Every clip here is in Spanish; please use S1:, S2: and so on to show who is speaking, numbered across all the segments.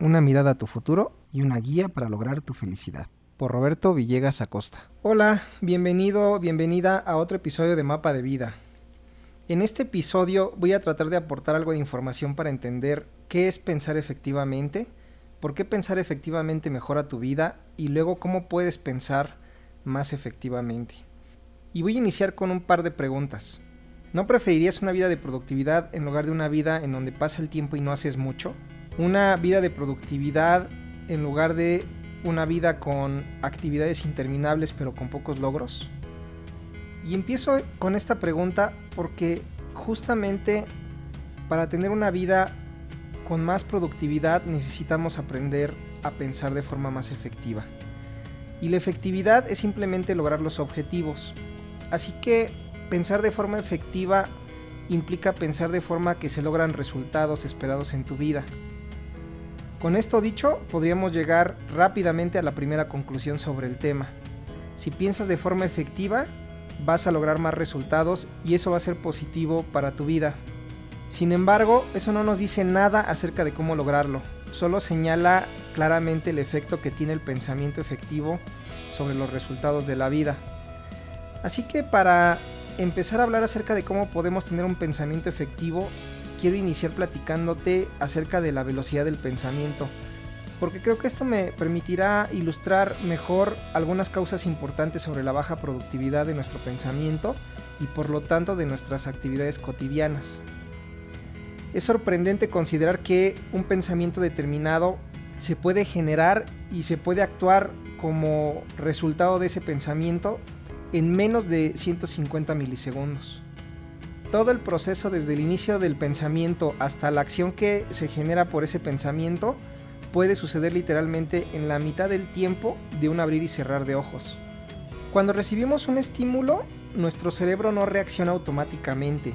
S1: una mirada a tu futuro y una guía para lograr tu felicidad. Por Roberto Villegas Acosta. Hola, bienvenido, bienvenida a otro episodio de Mapa de Vida. En este episodio voy a tratar de aportar algo de información para entender qué es pensar efectivamente, por qué pensar efectivamente mejora tu vida y luego cómo puedes pensar más efectivamente. Y voy a iniciar con un par de preguntas. ¿No preferirías una vida de productividad en lugar de una vida en donde pasa el tiempo y no haces mucho? Una vida de productividad en lugar de una vida con actividades interminables pero con pocos logros? Y empiezo con esta pregunta porque justamente para tener una vida con más productividad necesitamos aprender a pensar de forma más efectiva. Y la efectividad es simplemente lograr los objetivos. Así que pensar de forma efectiva implica pensar de forma que se logran resultados esperados en tu vida. Con esto dicho, podríamos llegar rápidamente a la primera conclusión sobre el tema. Si piensas de forma efectiva, vas a lograr más resultados y eso va a ser positivo para tu vida. Sin embargo, eso no nos dice nada acerca de cómo lograrlo, solo señala claramente el efecto que tiene el pensamiento efectivo sobre los resultados de la vida. Así que para empezar a hablar acerca de cómo podemos tener un pensamiento efectivo, quiero iniciar platicándote acerca de la velocidad del pensamiento, porque creo que esto me permitirá ilustrar mejor algunas causas importantes sobre la baja productividad de nuestro pensamiento y por lo tanto de nuestras actividades cotidianas. Es sorprendente considerar que un pensamiento determinado se puede generar y se puede actuar como resultado de ese pensamiento en menos de 150 milisegundos. Todo el proceso desde el inicio del pensamiento hasta la acción que se genera por ese pensamiento puede suceder literalmente en la mitad del tiempo de un abrir y cerrar de ojos. Cuando recibimos un estímulo, nuestro cerebro no reacciona automáticamente.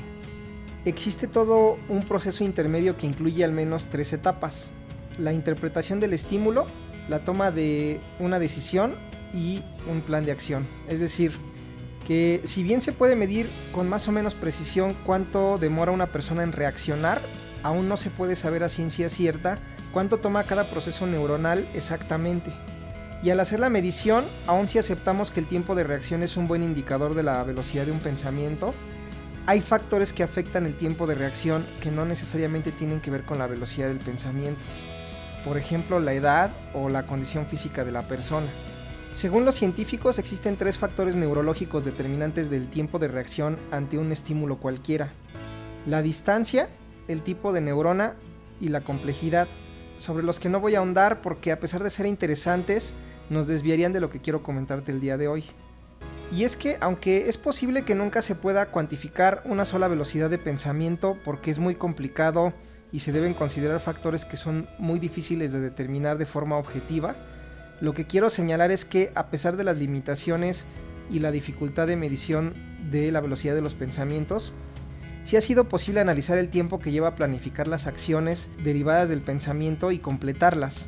S1: Existe todo un proceso intermedio que incluye al menos tres etapas. La interpretación del estímulo, la toma de una decisión y un plan de acción. Es decir, que si bien se puede medir con más o menos precisión cuánto demora una persona en reaccionar, aún no se puede saber a ciencia cierta cuánto toma cada proceso neuronal exactamente. Y al hacer la medición, aun si aceptamos que el tiempo de reacción es un buen indicador de la velocidad de un pensamiento, hay factores que afectan el tiempo de reacción que no necesariamente tienen que ver con la velocidad del pensamiento. Por ejemplo, la edad o la condición física de la persona. Según los científicos, existen tres factores neurológicos determinantes del tiempo de reacción ante un estímulo cualquiera. La distancia, el tipo de neurona y la complejidad, sobre los que no voy a ahondar porque a pesar de ser interesantes, nos desviarían de lo que quiero comentarte el día de hoy. Y es que, aunque es posible que nunca se pueda cuantificar una sola velocidad de pensamiento porque es muy complicado y se deben considerar factores que son muy difíciles de determinar de forma objetiva, lo que quiero señalar es que a pesar de las limitaciones y la dificultad de medición de la velocidad de los pensamientos, sí ha sido posible analizar el tiempo que lleva a planificar las acciones derivadas del pensamiento y completarlas,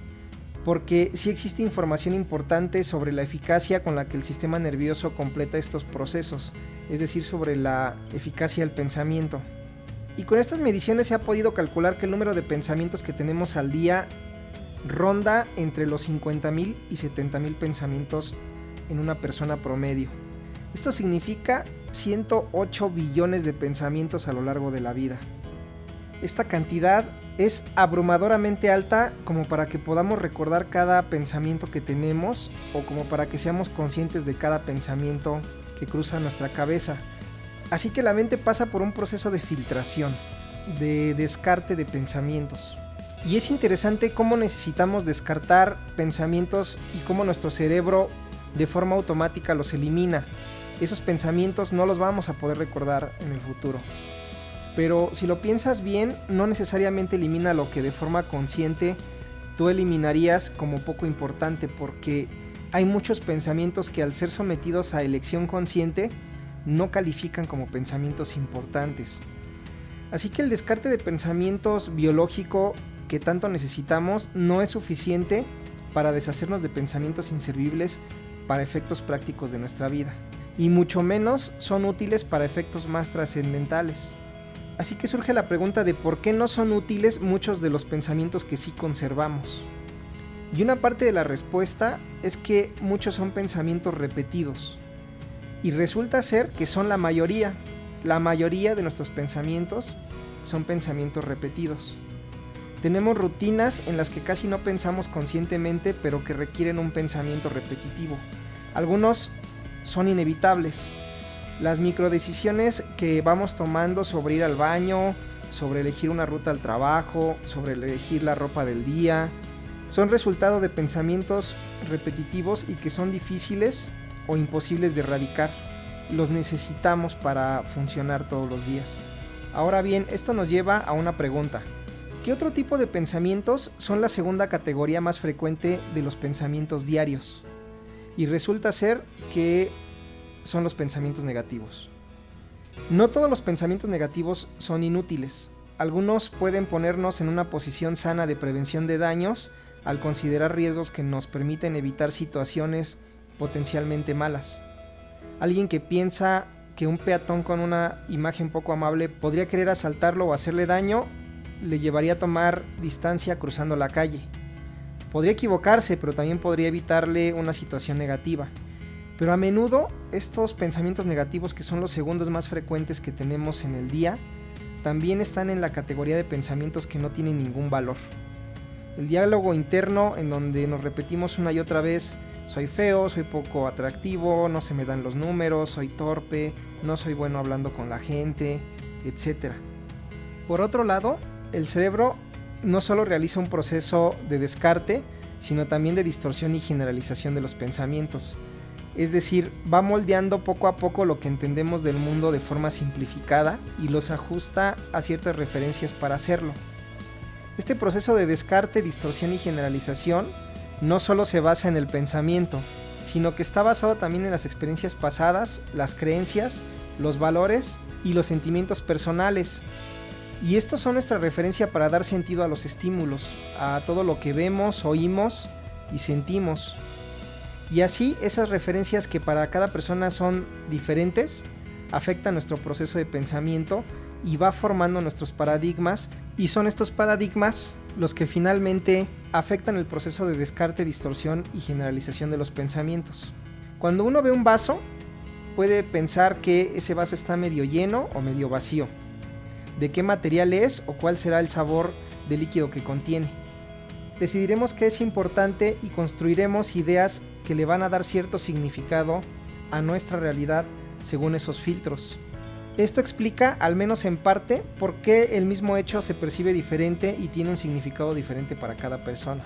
S1: porque sí existe información importante sobre la eficacia con la que el sistema nervioso completa estos procesos, es decir, sobre la eficacia del pensamiento. Y con estas mediciones se ha podido calcular que el número de pensamientos que tenemos al día ronda entre los 50.000 y 70.000 pensamientos en una persona promedio. Esto significa 108 billones de pensamientos a lo largo de la vida. Esta cantidad es abrumadoramente alta como para que podamos recordar cada pensamiento que tenemos o como para que seamos conscientes de cada pensamiento que cruza nuestra cabeza. Así que la mente pasa por un proceso de filtración, de descarte de pensamientos. Y es interesante cómo necesitamos descartar pensamientos y cómo nuestro cerebro de forma automática los elimina. Esos pensamientos no los vamos a poder recordar en el futuro. Pero si lo piensas bien, no necesariamente elimina lo que de forma consciente tú eliminarías como poco importante porque hay muchos pensamientos que al ser sometidos a elección consciente no califican como pensamientos importantes. Así que el descarte de pensamientos biológico que tanto necesitamos no es suficiente para deshacernos de pensamientos inservibles para efectos prácticos de nuestra vida, y mucho menos son útiles para efectos más trascendentales. Así que surge la pregunta de por qué no son útiles muchos de los pensamientos que sí conservamos. Y una parte de la respuesta es que muchos son pensamientos repetidos. Y resulta ser que son la mayoría. La mayoría de nuestros pensamientos son pensamientos repetidos. Tenemos rutinas en las que casi no pensamos conscientemente, pero que requieren un pensamiento repetitivo. Algunos son inevitables, las microdecisiones que vamos tomando sobre ir al baño, sobre elegir una ruta al trabajo, sobre elegir la ropa del día, son resultado de pensamientos repetitivos y que son difíciles o imposibles de erradicar. Los necesitamos para funcionar todos los días. Ahora bien, esto nos lleva a una pregunta. ¿Qué otro tipo de pensamientos son la segunda categoría más frecuente de los pensamientos diarios? Y resulta ser que son los pensamientos negativos. No todos los pensamientos negativos son inútiles. Algunos pueden ponernos en una posición sana de prevención de daños al considerar riesgos que nos permiten evitar situaciones potencialmente malas. Alguien que piensa que un peatón con una imagen poco amable podría querer asaltarlo o hacerle daño, le llevaría a tomar distancia cruzando la calle. Podría equivocarse, pero también podría evitarle una situación negativa. Pero a menudo estos pensamientos negativos, que son los segundos más frecuentes que tenemos en el día, también están en la categoría de pensamientos que no tienen ningún valor. El diálogo interno en donde nos repetimos una y otra vez, soy feo, soy poco atractivo, no se me dan los números, soy torpe, no soy bueno hablando con la gente, etc. Por otro lado, el cerebro no solo realiza un proceso de descarte, sino también de distorsión y generalización de los pensamientos. Es decir, va moldeando poco a poco lo que entendemos del mundo de forma simplificada y los ajusta a ciertas referencias para hacerlo. Este proceso de descarte, distorsión y generalización no solo se basa en el pensamiento, sino que está basado también en las experiencias pasadas, las creencias, los valores y los sentimientos personales. Y estos son nuestra referencia para dar sentido a los estímulos, a todo lo que vemos, oímos y sentimos. Y así esas referencias que para cada persona son diferentes, afectan nuestro proceso de pensamiento y va formando nuestros paradigmas y son estos paradigmas los que finalmente afectan el proceso de descarte, distorsión y generalización de los pensamientos. Cuando uno ve un vaso, puede pensar que ese vaso está medio lleno o medio vacío, de qué material es o cuál será el sabor del líquido que contiene. Decidiremos qué es importante y construiremos ideas que le van a dar cierto significado a nuestra realidad según esos filtros. Esto explica, al menos en parte, por qué el mismo hecho se percibe diferente y tiene un significado diferente para cada persona.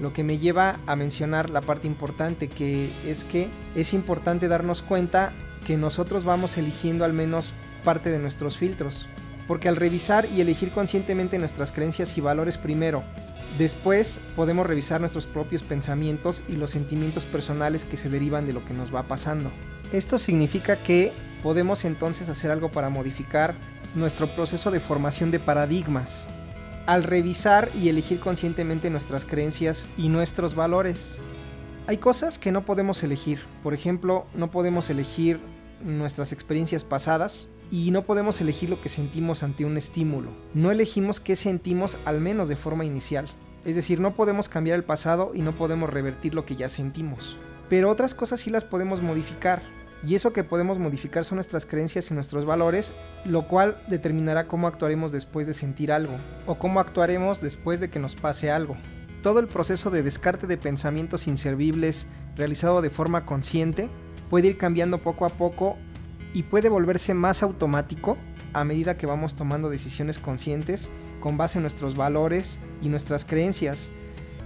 S1: Lo que me lleva a mencionar la parte importante, que es que es importante darnos cuenta que nosotros vamos eligiendo al menos parte de nuestros filtros. Porque al revisar y elegir conscientemente nuestras creencias y valores primero Después podemos revisar nuestros propios pensamientos y los sentimientos personales que se derivan de lo que nos va pasando. Esto significa que podemos entonces hacer algo para modificar nuestro proceso de formación de paradigmas al revisar y elegir conscientemente nuestras creencias y nuestros valores. Hay cosas que no podemos elegir. Por ejemplo, no podemos elegir nuestras experiencias pasadas y no podemos elegir lo que sentimos ante un estímulo. No elegimos qué sentimos al menos de forma inicial. Es decir, no podemos cambiar el pasado y no podemos revertir lo que ya sentimos. Pero otras cosas sí las podemos modificar. Y eso que podemos modificar son nuestras creencias y nuestros valores, lo cual determinará cómo actuaremos después de sentir algo, o cómo actuaremos después de que nos pase algo. Todo el proceso de descarte de pensamientos inservibles realizado de forma consciente puede ir cambiando poco a poco y puede volverse más automático a medida que vamos tomando decisiones conscientes con base en nuestros valores y nuestras creencias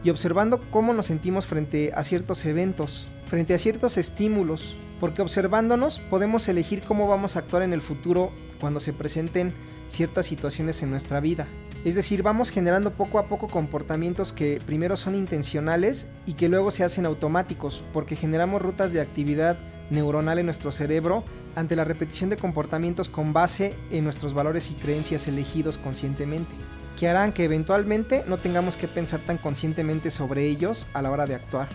S1: y observando cómo nos sentimos frente a ciertos eventos, frente a ciertos estímulos, porque observándonos podemos elegir cómo vamos a actuar en el futuro cuando se presenten ciertas situaciones en nuestra vida. Es decir, vamos generando poco a poco comportamientos que primero son intencionales y que luego se hacen automáticos, porque generamos rutas de actividad neuronal en nuestro cerebro ante la repetición de comportamientos con base en nuestros valores y creencias elegidos conscientemente, que harán que eventualmente no tengamos que pensar tan conscientemente sobre ellos a la hora de actuar.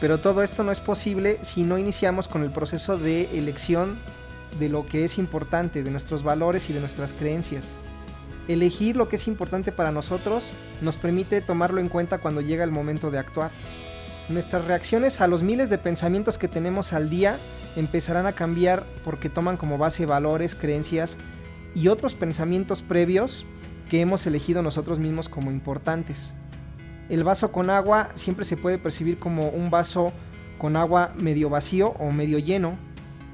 S1: Pero todo esto no es posible si no iniciamos con el proceso de elección de lo que es importante, de nuestros valores y de nuestras creencias. Elegir lo que es importante para nosotros nos permite tomarlo en cuenta cuando llega el momento de actuar. Nuestras reacciones a los miles de pensamientos que tenemos al día empezarán a cambiar porque toman como base valores, creencias y otros pensamientos previos que hemos elegido nosotros mismos como importantes. El vaso con agua siempre se puede percibir como un vaso con agua medio vacío o medio lleno,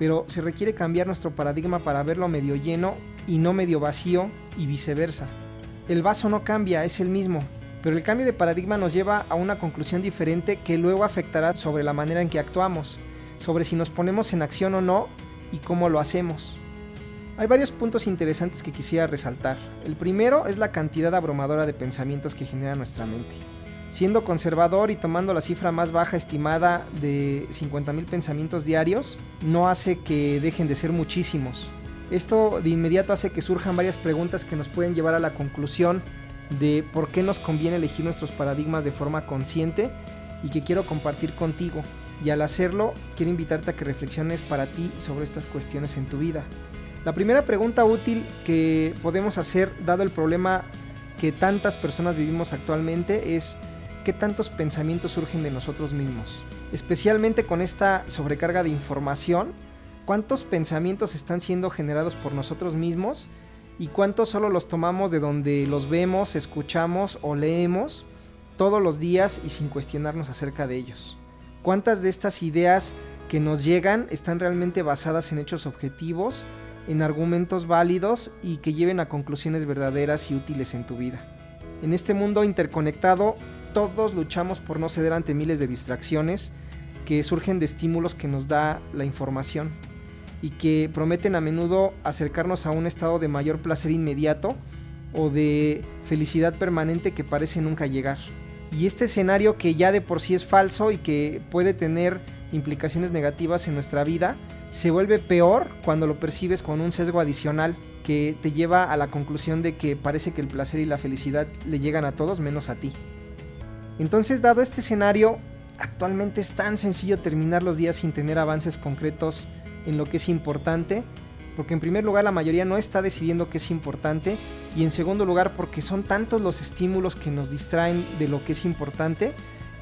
S1: pero se requiere cambiar nuestro paradigma para verlo medio lleno y no medio vacío y viceversa. El vaso no cambia, es el mismo, pero el cambio de paradigma nos lleva a una conclusión diferente que luego afectará sobre la manera en que actuamos, sobre si nos ponemos en acción o no y cómo lo hacemos. Hay varios puntos interesantes que quisiera resaltar. El primero es la cantidad abrumadora de pensamientos que genera nuestra mente. Siendo conservador y tomando la cifra más baja estimada de 50.000 pensamientos diarios, no hace que dejen de ser muchísimos. Esto de inmediato hace que surjan varias preguntas que nos pueden llevar a la conclusión de por qué nos conviene elegir nuestros paradigmas de forma consciente y que quiero compartir contigo. Y al hacerlo, quiero invitarte a que reflexiones para ti sobre estas cuestiones en tu vida. La primera pregunta útil que podemos hacer, dado el problema que tantas personas vivimos actualmente, es qué tantos pensamientos surgen de nosotros mismos. Especialmente con esta sobrecarga de información, cuántos pensamientos están siendo generados por nosotros mismos y cuántos solo los tomamos de donde los vemos, escuchamos o leemos todos los días y sin cuestionarnos acerca de ellos. ¿Cuántas de estas ideas que nos llegan están realmente basadas en hechos objetivos, en argumentos válidos y que lleven a conclusiones verdaderas y útiles en tu vida? En este mundo interconectado, todos luchamos por no ceder ante miles de distracciones que surgen de estímulos que nos da la información y que prometen a menudo acercarnos a un estado de mayor placer inmediato o de felicidad permanente que parece nunca llegar. Y este escenario que ya de por sí es falso y que puede tener implicaciones negativas en nuestra vida, se vuelve peor cuando lo percibes con un sesgo adicional que te lleva a la conclusión de que parece que el placer y la felicidad le llegan a todos menos a ti. Entonces, dado este escenario, actualmente es tan sencillo terminar los días sin tener avances concretos en lo que es importante, porque en primer lugar la mayoría no está decidiendo qué es importante y en segundo lugar porque son tantos los estímulos que nos distraen de lo que es importante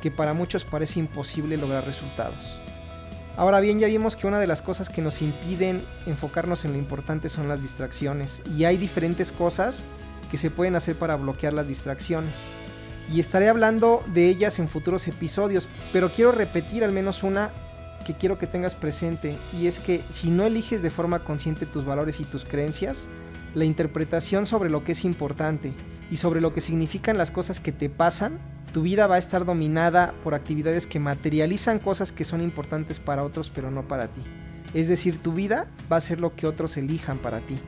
S1: que para muchos parece imposible lograr resultados. Ahora bien, ya vimos que una de las cosas que nos impiden enfocarnos en lo importante son las distracciones y hay diferentes cosas que se pueden hacer para bloquear las distracciones. Y estaré hablando de ellas en futuros episodios, pero quiero repetir al menos una que quiero que tengas presente y es que si no eliges de forma consciente tus valores y tus creencias, la interpretación sobre lo que es importante y sobre lo que significan las cosas que te pasan, tu vida va a estar dominada por actividades que materializan cosas que son importantes para otros pero no para ti. Es decir, tu vida va a ser lo que otros elijan para ti.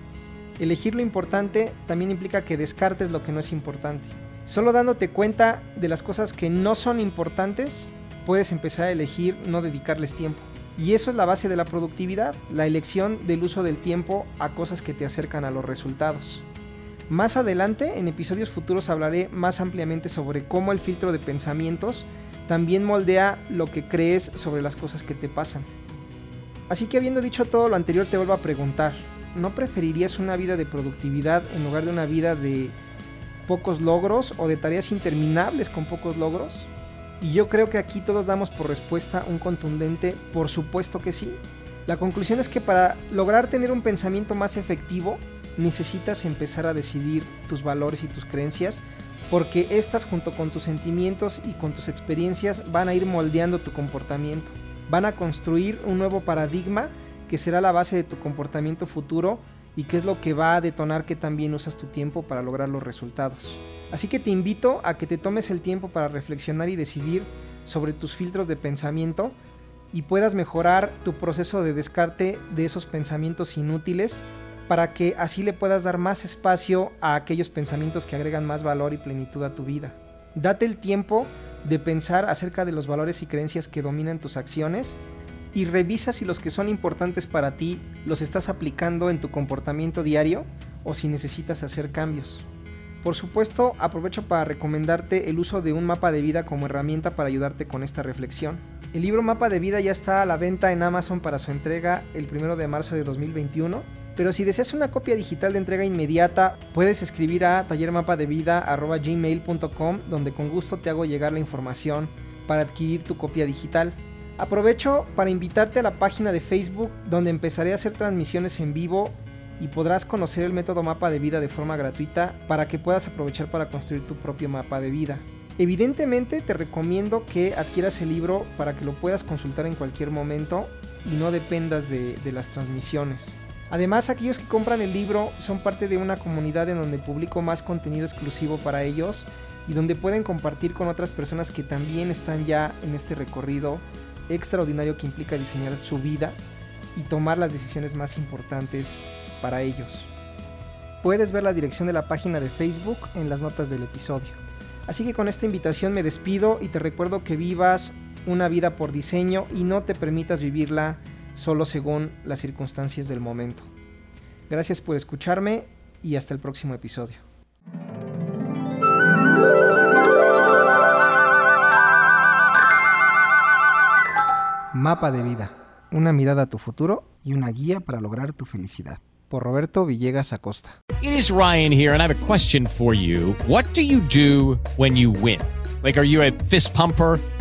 S1: Elegir lo importante también implica que descartes lo que no es importante. Solo dándote cuenta de las cosas que no son importantes, puedes empezar a elegir no dedicarles tiempo. Y eso es la base de la productividad, la elección del uso del tiempo a cosas que te acercan a los resultados. Más adelante, en episodios futuros, hablaré más ampliamente sobre cómo el filtro de pensamientos también moldea lo que crees sobre las cosas que te pasan. Así que habiendo dicho todo lo anterior, te vuelvo a preguntar, ¿no preferirías una vida de productividad en lugar de una vida de pocos logros o de tareas interminables con pocos logros? Y yo creo que aquí todos damos por respuesta un contundente, por supuesto que sí. La conclusión es que para lograr tener un pensamiento más efectivo, necesitas empezar a decidir tus valores y tus creencias, porque estas junto con tus sentimientos y con tus experiencias van a ir moldeando tu comportamiento. Van a construir un nuevo paradigma que será la base de tu comportamiento futuro y que es lo que va a detonar que también usas tu tiempo para lograr los resultados. Así que te invito a que te tomes el tiempo para reflexionar y decidir sobre tus filtros de pensamiento y puedas mejorar tu proceso de descarte de esos pensamientos inútiles para que así le puedas dar más espacio a aquellos pensamientos que agregan más valor y plenitud a tu vida. Date el tiempo de pensar acerca de los valores y creencias que dominan tus acciones y revisa si los que son importantes para ti los estás aplicando en tu comportamiento diario o si necesitas hacer cambios. Por supuesto, aprovecho para recomendarte el uso de un mapa de vida como herramienta para ayudarte con esta reflexión. El libro Mapa de Vida ya está a la venta en Amazon para su entrega el 1 de marzo de 2021, pero si deseas una copia digital de entrega inmediata, puedes escribir a tallermapadevida.gmail.com donde con gusto te hago llegar la información para adquirir tu copia digital. Aprovecho para invitarte a la página de Facebook donde empezaré a hacer transmisiones en vivo y podrás conocer el método mapa de vida de forma gratuita para que puedas aprovechar para construir tu propio mapa de vida. Evidentemente te recomiendo que adquieras el libro para que lo puedas consultar en cualquier momento y no dependas de, de las transmisiones. Además, aquellos que compran el libro son parte de una comunidad en donde publico más contenido exclusivo para ellos y donde pueden compartir con otras personas que también están ya en este recorrido extraordinario que implica diseñar su vida y tomar las decisiones más importantes para ellos. Puedes ver la dirección de la página de Facebook en las notas del episodio. Así que con esta invitación me despido y te recuerdo que vivas una vida por diseño y no te permitas vivirla solo según las circunstancias del momento. Gracias por escucharme y hasta el próximo episodio. Mapa de vida. Una mirada a tu futuro y una guía para lograr tu felicidad. Por Roberto Villegas Acosta.
S2: It is Ryan here and I have a question for you. What do you do when you win? Like are you a fist pumper?